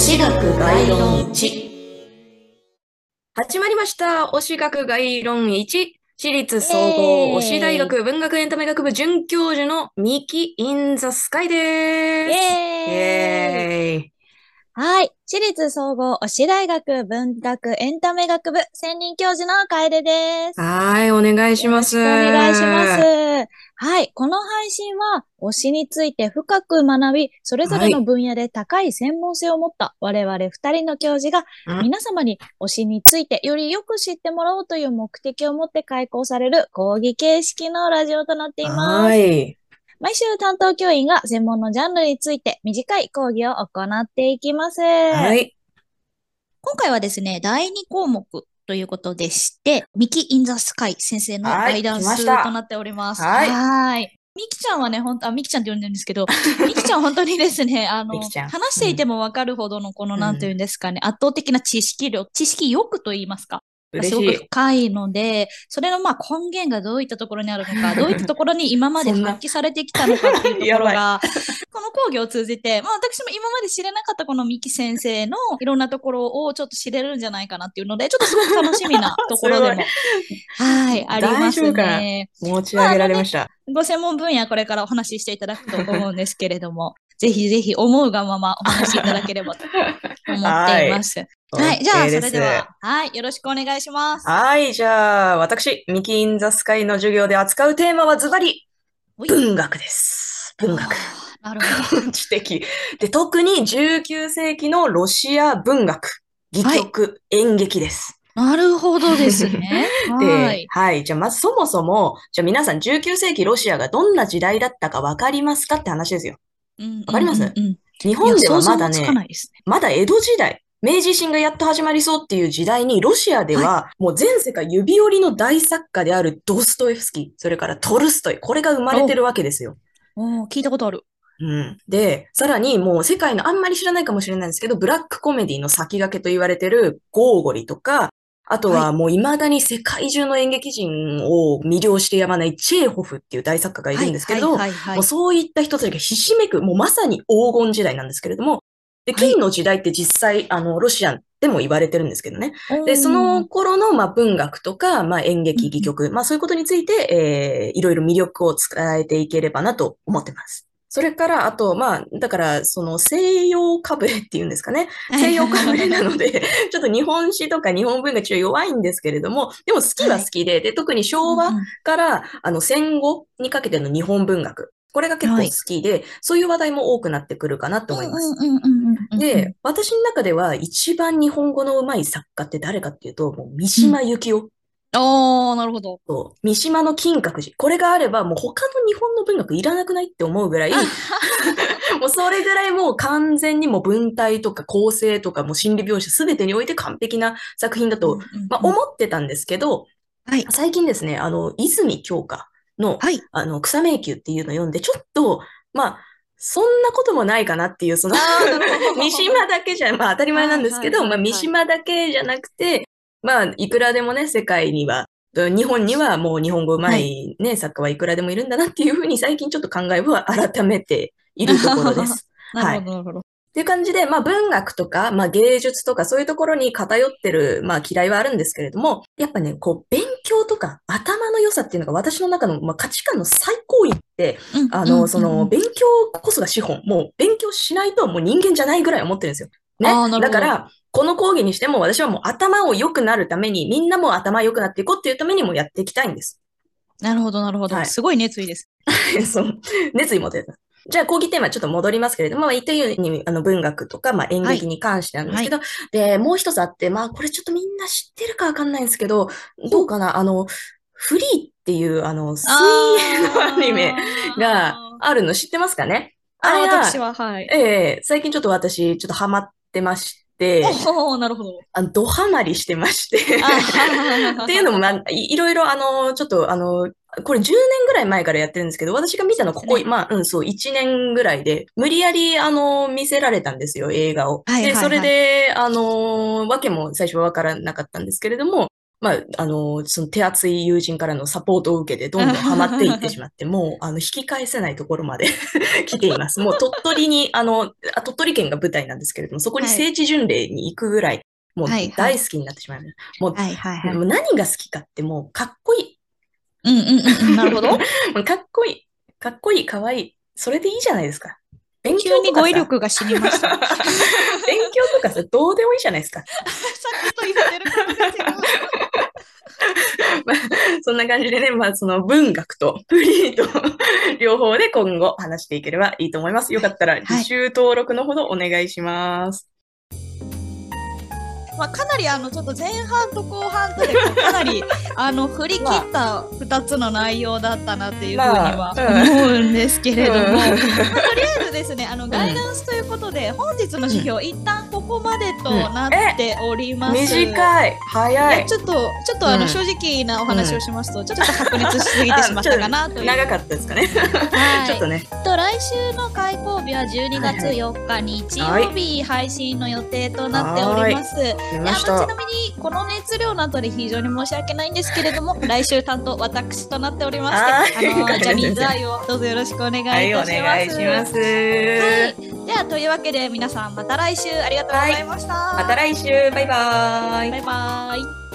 概論1。始まりました。推し学概論1。私立総合推し大学文学エンタメ学部准教授のミキ・イン・ザ・スカイイです。イエーイ。はい。私立総合推し大学文学エンタメ学部専任教授の楓です。はい、お願いします。お願いします。はい。この配信は推しについて深く学び、それぞれの分野で高い専門性を持った我々二人の教授がうん皆様に推しについてよりよく知ってもらおうという目的を持って開講される講義形式のラジオとなっています。はい。毎週担当教員が専門のジャンルについて短い講義を行っていきます。はい。今回はですね、第2項目ということでして、ミキ・イン・ザ・スカイ先生のはいガイダンスとなっております。はいはいミキちゃんはね、ほんと、あ、ミキちゃんって呼んでるんですけど、ミキちゃん本当にですね、あの話していてもわかるほどのこの、うんなんていうんですかね、圧倒的な知識量、知識欲と言いますか。すごく。深いので、それのまあ根源がどういったところにあるのか、どういったところに今まで発揮されてきたのかっていうところ やが、この講義を通じて、まあ私も今まで知れなかったこの三木先生のいろんなところをちょっと知れるんじゃないかなっていうので、ちょっとすごく楽しみなところでも、はい、ありますね。持ち上げられました。ご専門分野これからお話ししていただくと思うんですけれども、ぜひぜひ思うがままお話しいただければと思っています。はい、じゃあそれでは、はい、よろしくお願いします。はい、じゃあ、私、ミキ・イン・ザ・スカイの授業で扱うテーマはズバリ、文学です。文学。なるほど。知的。で、特に19世紀のロシア文学、戯曲、演劇です。なるほどですね。で はい。はい。じゃあ、まずそもそも、じゃあ皆さん19世紀ロシアがどんな時代だったかわかりますかって話ですよ。わかります？うんうんうん日本ではまだね。まだ江戸時代、明治維新がやっと始まりそうっていう時代に、ロシアではもう全世界指折りの大作家であるドストエフスキー、それからトルストイ、これが生まれてるわけですよ。おー聞いたことある。うん。で、さらにもう世界のあんまり知らないかもしれないんですけど、ブラックコメディの先駆けと言われてるゴーゴリとか、あとはもう未だに世界中の演劇人を魅了してやまないチェーホフっていう大作家がいるんですけど、もうそういった人たちがひしめく、もうまさに黄金時代なんですけれども、で、はい金の時代って実際、あの、ロシアでも言われてるんですけどね。で、そおのー頃の、まあ、文学とか、まあ、演劇、うん戯曲、まあ、そういうことについて、えーいろいろ魅力を伝えていければなと思ってます。それから、あと、まあ、だから、その西洋かぶれっていうんですかね。西洋かぶれなので、ちょっと日本史とか日本文学ちょっと弱いんですけれども、でも好きは好きで、で、特に昭和から、あの、戦後にかけての日本文学。これが結構好きで、そういう話題も多くなってくるかなと思います。で、私の中では一番日本語の上手い作家って誰かっていうと、もう三島由紀夫おー、なるほど。と三島の金閣寺。これがあればもう他の日本の文学いらなくないって思うぐらい、もうそれぐらいもう完全にもう文体とか構成とかもう心理描写すべてにおいて完璧な作品だと、まあ、思ってたんですけど、はい。最近ですね、あの、泉鏡花の、はい。あの、草迷宮っていうのを読んで、ちょっと、まあ、そんなこともないかなっていう、その、三島だけじゃ、まあ当たり前なんですけど、まあはいはいはいはい三島だけじゃなくて、まあいくらでもね、世界には、日本にはもう日本語上手いね、作家はいくらでもいるんだなっていうふうに最近ちょっと考えを改めているところです。なるほど、なるほど。っていう感じで、まあ文学とか、まあ芸術とかそういうところに偏ってる、まあ嫌いはあるんですけれども、やっぱね、こう勉強とか頭の良さっていうのが私の中の、まあ、価値観の最高位って、うんあの、うんその、勉強こそが資本。もう、勉強しないともう人間じゃないぐらい思ってるんですよ。ね。だから、この講義にしても私はもう頭を良くなるために、みんなも頭良くなっていこうっていうためにもやっていきたいんです。なるほど、なるほど。はいすごい熱意です。そう。熱意持ってる。じゃあ、講義テーマちょっと戻りますけれども、まあ、言ったように、あの、文学とか、まあ、演劇に関してなんですけど、で、もう一つあって、まあ、これちょっとみんな知ってるかわかんないんですけど、どうかな、あの、フリーっていう、あの、水泳のアニメがあるの知ってますかね？あー、れが私は、はい。ええ最近ちょっと私、ちょっとハマってまして、おー、なるほど。あの、ドハマりしてまして。あ っていうのも、まあ、いいろいろ、あの、ちょっと、あの、これ10年ぐらい前からやってるんですけど、私が見たのここ、ねまあ、うん、そう、1年ぐらいで、無理やり、あの、見せられたんですよ、映画を。で、はいはいはいそれで、あの、わけも最初はわからなかったんですけれども、まあ、あの、その手厚い友人からのサポートを受けて、どんどんハマっていってしまって、もう、あの、引き返せないところまで 来ています。もう鳥取に、あの、あ鳥取県が舞台なんですけれども、そこにはい聖地巡礼に行くぐらい、もうはいはい大好きになってしまいました。もう、はいはいはい。もう何が好きかって、もう、かっこいい。うんうんうんうん。なるほど。もうかっこいい。かっこいい、かわいい。それでいいじゃないですか。勉強急に語彙力が死にました。さ っ勉強とかさ、どうでもいいじゃないですか。きと言ってることですよ。まあ、そんな感じでね、まあ、その文学とフリーと 両方で今後話していければいいと思います。よかったら、履修登録のほどお願いします。まあ、かなりあのちょっと前半と後半とでかなりあの振り切った2つの内容だったなっていうふうには思うんですけれども、うんまあとりあえずですねあのガイダンスということで、本日の指標、一旦ここまでとなっております。短い、い早い。やちょっとちょっとあの、うん正直なお話をしますと、ちょっと白熱しすぎてしまったかなという。長かったですかね。はいちょっとね。と来週の開講日は12月4日日曜日配信の予定となっております。出であのちましたな。みにこの熱量の後で非常に申し訳ないんですけれども 来週担当私となっておりましてはいあのジャニーズ愛をどうぞよろしくお願いいたはい、します。お願い。はい、ではというわけで皆さんまた来週ありがとうございました。また来週、バイバーイバイバイ。